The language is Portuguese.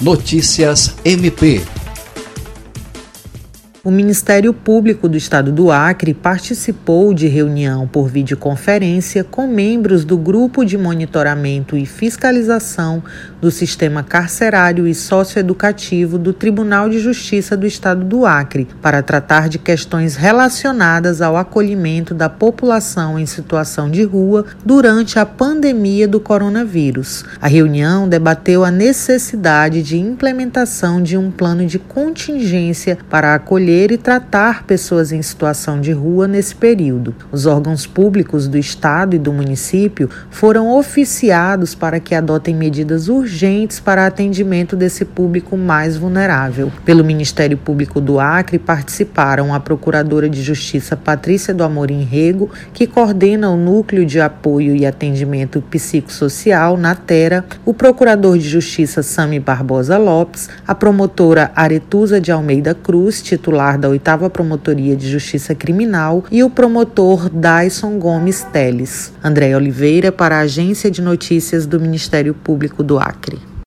Notícias MP o Ministério Público do Estado do Acre participou de reunião por videoconferência com membros do Grupo de Monitoramento e Fiscalização do Sistema Carcerário e Socioeducativo do Tribunal de Justiça do Estado do Acre para tratar de questões relacionadas ao acolhimento da população em situação de rua durante a pandemia do coronavírus. A reunião debateu a necessidade de implementação de um plano de contingência para acolher acolher e tratar pessoas em situação de rua nesse período. Os órgãos públicos do Estado e do município foram oficiados para que adotem medidas urgentes para atendimento desse público mais vulnerável. Pelo Ministério Público do Acre participaram a Procuradora de Justiça Patrícia do Amorim Rego, que coordena o Núcleo de Apoio e Atendimento Psicossocial na Terra, o Procurador de Justiça Sami Barbosa Lopes, a promotora Aretusa de Almeida Cruz, titular titular da oitava Promotoria de Justiça Criminal, e o promotor Dyson Gomes Teles. André Oliveira, para a Agência de Notícias do Ministério Público do Acre.